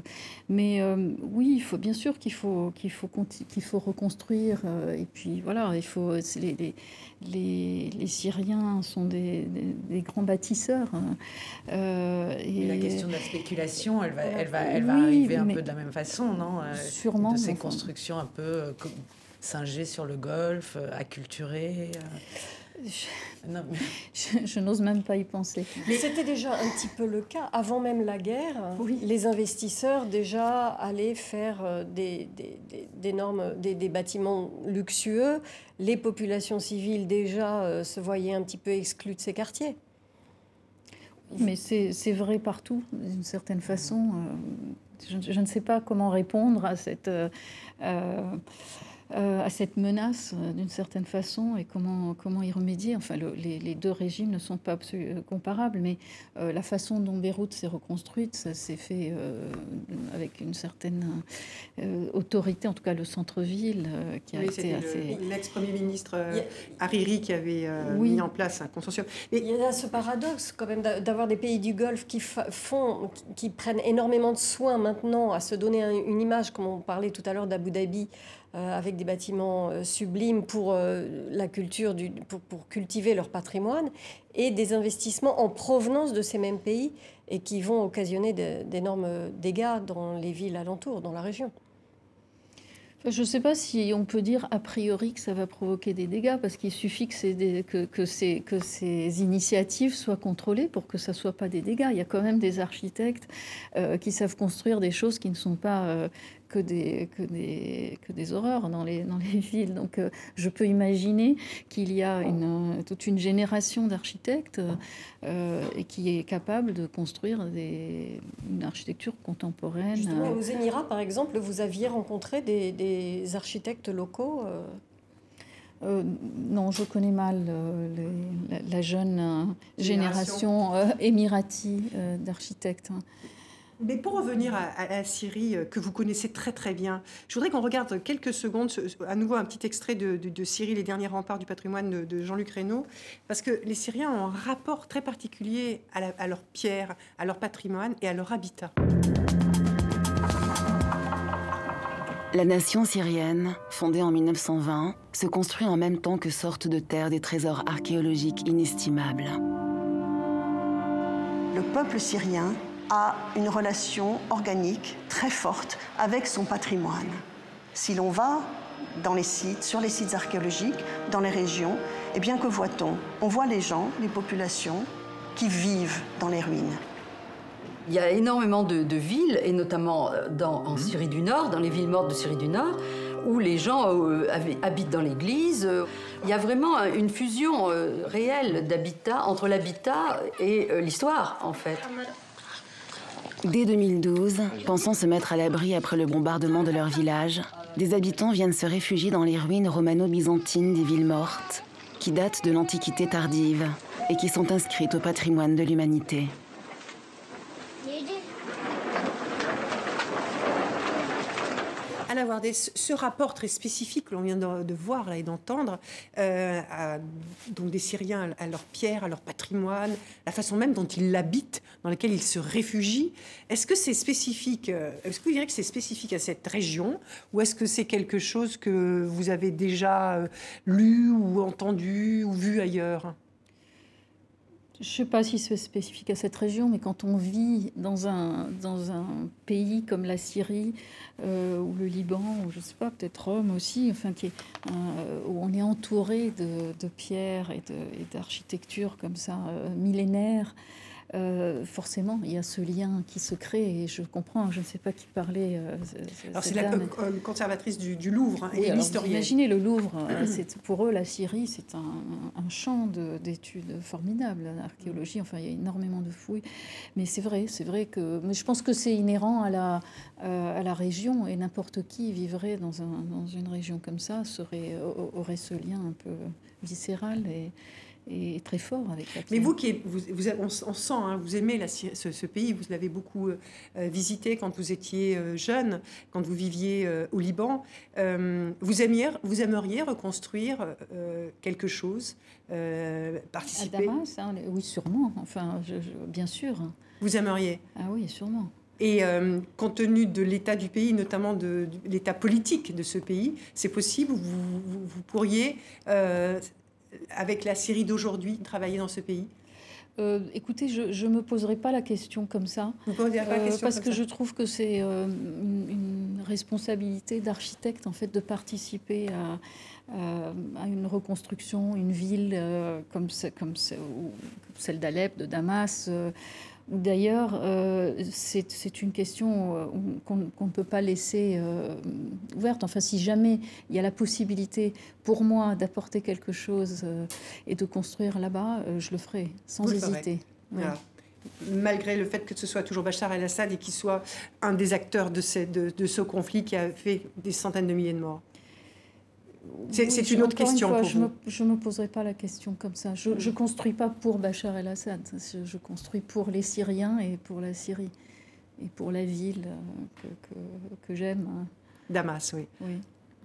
mais euh, oui, il faut bien sûr qu'il faut qu'il faut qu'il faut reconstruire. Euh, et puis voilà, il faut les, les, les, Syriens sont des, des, grands bâtisseurs. Hein. et la question de la spéculation, elle va elle va elle va arriver un peu de la même façon, non Sûrement. De ces constructions un peu singées sur le golfe, acculturées. Je, n'ose même pas y penser. Mais c'était déjà un petit peu le cas. Avant même la guerre, les investisseurs déjà allaient faire euh, des, des, normes, des, bâtiments luxueux. Les populations civiles déjà euh, se voyaient un petit peu exclues de ces quartiers. Mais c'est vrai partout, d'une certaine façon. Euh, je, ne sais pas comment répondre à cette... Euh, à cette menace euh, d'une certaine façon et comment, comment y remédier. Enfin, les, deux régimes ne sont pas euh, comparables, mais la façon dont Beyrouth s'est reconstruite, ça s'est fait avec une certaine autorité, en tout cas le centre-ville, qui a été assez... L'ex-premier ministre Hariri qui avait mis en place un consortium. Mais... Il y a ce paradoxe quand même d'avoir des pays du Golfe qui, font, qui prennent énormément de soin maintenant à se donner une image, comme on parlait tout à l'heure d'Abu Dhabi, euh, avec des bâtiments euh, sublimes pour euh, la culture, pour, cultiver leur patrimoine, et des investissements en provenance de ces mêmes pays et qui vont occasionner d'énormes dégâts dans les villes alentours, dans la région. Je ne sais pas si on peut dire a priori que ça va provoquer des dégâts, parce qu'il suffit que, ces, initiatives soient contrôlées pour que ça ne soit pas des dégâts. Il y a quand même des architectes qui savent construire des choses qui ne sont pas que des, que des, que des horreurs dans les, dans les villes. Donc euh, je peux imaginer qu'il y a une, toute une génération d'architectes euh, et qui est capable de construire des, une architecture contemporaine. Justement, aux Émirats, par exemple, vous aviez rencontré des, des architectes locaux euh, non, je connais mal la, jeune génération, émirati d'architectes. Mais pour revenir à, la Syrie, euh, que vous connaissez très très bien, je voudrais qu'on regarde quelques secondes, à nouveau un petit extrait de, Syrie, les derniers remparts du patrimoine de, Jean-Luc Reynaud, parce que les Syriens ont un rapport très particulier à, à leur pierre, à leur patrimoine et à leur habitat. La nation syrienne, fondée en 1920, se construit en même temps que sortent de terre des trésors archéologiques inestimables. Le peuple syrien a une relation organique très forte avec son patrimoine. Si l'on va dans les sites, sur les sites archéologiques, dans les régions, eh bien que voit-on? On voit les gens, les populations qui vivent dans les ruines. Il y a énormément de, villes, et notamment euh, dans, en Syrie du Nord, dans les villes mortes de Syrie du Nord, où les gens euh, habitent dans l'église. Il y a vraiment une fusion euh, réelle d'habitat entre l'habitat et l'histoire, en fait. Dès 2012, pensant se mettre à l'abri après le bombardement de leur village, des habitants viennent se réfugier dans les ruines romano-byzantines des villes mortes, qui datent de l'Antiquité tardive et qui sont inscrites au patrimoine de l'humanité. Wardet, ce rapport très spécifique que l'on vient de, voir et d'entendre, euh, donc des Syriens à leur pierre, à leur patrimoine, la façon même dont ils l'habitent, dans laquelle ils se réfugient, est-ce que c'est spécifique euh, Est-ce que vous direz que c'est spécifique à cette région ou est-ce que c'est quelque chose que vous avez déjà euh, lu ou entendu ou vu ailleurs? Je ne sais pas si c'est spécifique à cette région, mais quand on vit dans un, dans un pays comme la Syrie euh, ou le Liban, ou je ne sais pas, peut-être Rome aussi, enfin, qui est, où on est entouré de, pierres et d'architecture comme ça, euh, millénaires, euh, forcément, il y a ce lien qui se crée et je comprends, je ne sais pas qui parlait. Euh, alors c'est la conservatrice du, Louvre hein, et l'historienne. Imaginez le Louvre, euh, pour eux la Syrie c'est un, champ d'études formidable, l'archéologie, enfin il y a énormément de fouilles, mais c'est vrai, c'est vrai que, mais je pense que c'est inhérent à la, à la région et n'importe qui vivrait dans, un, dans, une région comme ça serait, aurait ce lien un peu viscéral et est très fort avec la Mais vous qui vous, vous, on, sent, hein, vous aimez la, ce, pays, vous l'avez beaucoup euh, visité quand vous étiez euh, jeune, quand vous viviez euh, au Liban. vous, aimiez, vous aimeriez reconstruire quelque chose, participer? À Damas, hein, oui, sûrement. Enfin, bien sûr. Vous aimeriez? Ah oui, sûrement. Et compte tenu de l'état du pays, notamment de, l'état politique de ce pays, c'est possible, vous, vous, vous pourriez avec la Syrie d'aujourd'hui, travailler dans ce pays euh, écoutez, je ne me poserai pas la question comme ça. Vous pas la euh, question Parce que je trouve que c'est euh, une, responsabilité d'architecte, en fait, de participer à, à une reconstruction, une ville comme, comme, celle d'Alep, de Damas D'ailleurs, euh, c'est une question euh, qu'on ne peut pas laisser euh, ouverte. Enfin, si jamais il y a la possibilité pour moi d'apporter quelque chose et de construire là-bas, je le ferai sans hésiter. Malgré le fait que ce soit toujours Bachar el-Assad et qu'il soit un des acteurs de ce conflit qui a fait des centaines de milliers de morts. C'est une autre question pour je vous. je ne me poserai pas la question comme ça. Je ne construis pas pour Bachar el-Assad. Je, construis pour les Syriens et pour la Syrie. Et pour la ville euh, que, que, j'aime. Hein. Damas, oui.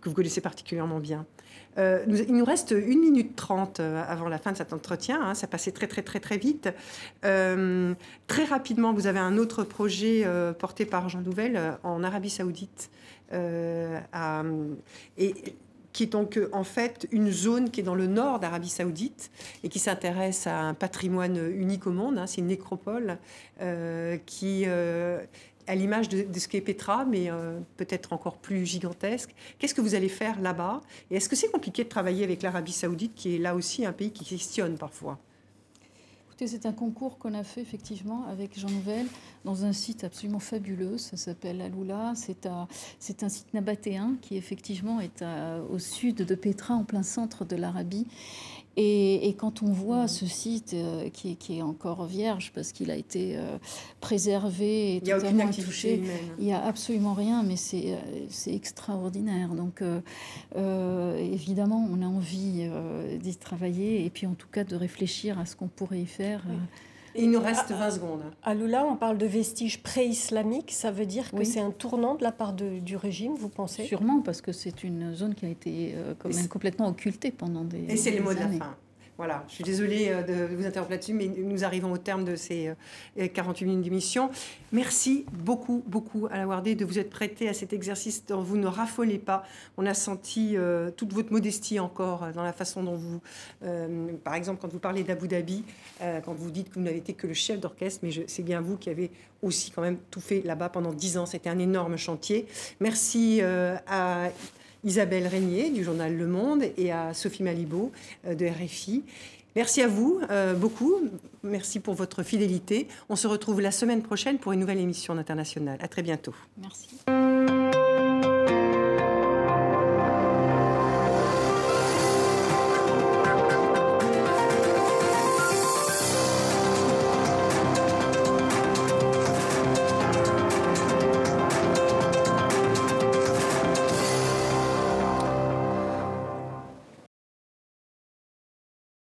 Que vous connaissez particulièrement bien. Euh, il nous reste une minute trente euh, avant la fin de cet entretien. Hein. ça passait très, très, très, très vite. très rapidement, vous avez un autre projet porté par Jean Nouvel en Arabie Saoudite. À, et qui est donc euh, en fait une zone qui est dans le nord d'Arabie Saoudite et qui s'intéresse à un patrimoine unique au monde. Hein. c'est une nécropole euh, qui, euh, à l'image de, ce qu'est Petra, mais peut-être encore plus gigantesque. Qu'est-ce que vous allez faire là-bas? Et est-ce que c'est compliqué de travailler avec l'Arabie Saoudite, qui est là aussi un pays qui questionne parfois? C'est un concours qu'on a fait effectivement avec Jean Nouvel dans un site absolument fabuleux. Ça s'appelle Aloula. C'est un site nabatéen qui effectivement est au sud de Petra, en plein centre de l'Arabie. Et, quand on voit ce site euh, qui, est encore vierge parce qu'il a été euh, préservé et il totalement touché, il n'y a absolument rien, mais c'est euh, extraordinaire. Donc évidemment, on a envie d'y travailler et puis en tout cas de réfléchir à ce qu'on pourrait y faire. Il nous reste 20 secondes. À Lula, on parle de vestiges pré-islamiques. Ça veut dire que c'est un tournant de la part du régime, vous pensez? Sûrement, parce que c'est une zone qui a été euh, complètement occultée pendant des Et c'est les mots de la fin. Voilà, je suis désolée euh, de vous interrompre là-dessus, mais nous arrivons au terme de ces 48 euh, minutes d'émission. Merci beaucoup, beaucoup à la Wardé de vous être prêté à cet exercice dont vous ne raffolez pas. On a senti euh, toute votre modestie encore dans la façon dont vous, par exemple, quand vous parlez d'Abu Dhabi, quand vous dites que vous n'avez été que le chef d'orchestre, mais c'est bien vous qui avez aussi quand même tout fait là-bas pendant 10 ans. C'était un énorme chantier. Merci à Isabelle Régnier du journal Le Monde et à Sophie Malibaud euh, de RFI. Merci à vous euh, beaucoup. Merci pour votre fidélité. On se retrouve la semaine prochaine pour une nouvelle émission internationale. À très bientôt. Merci.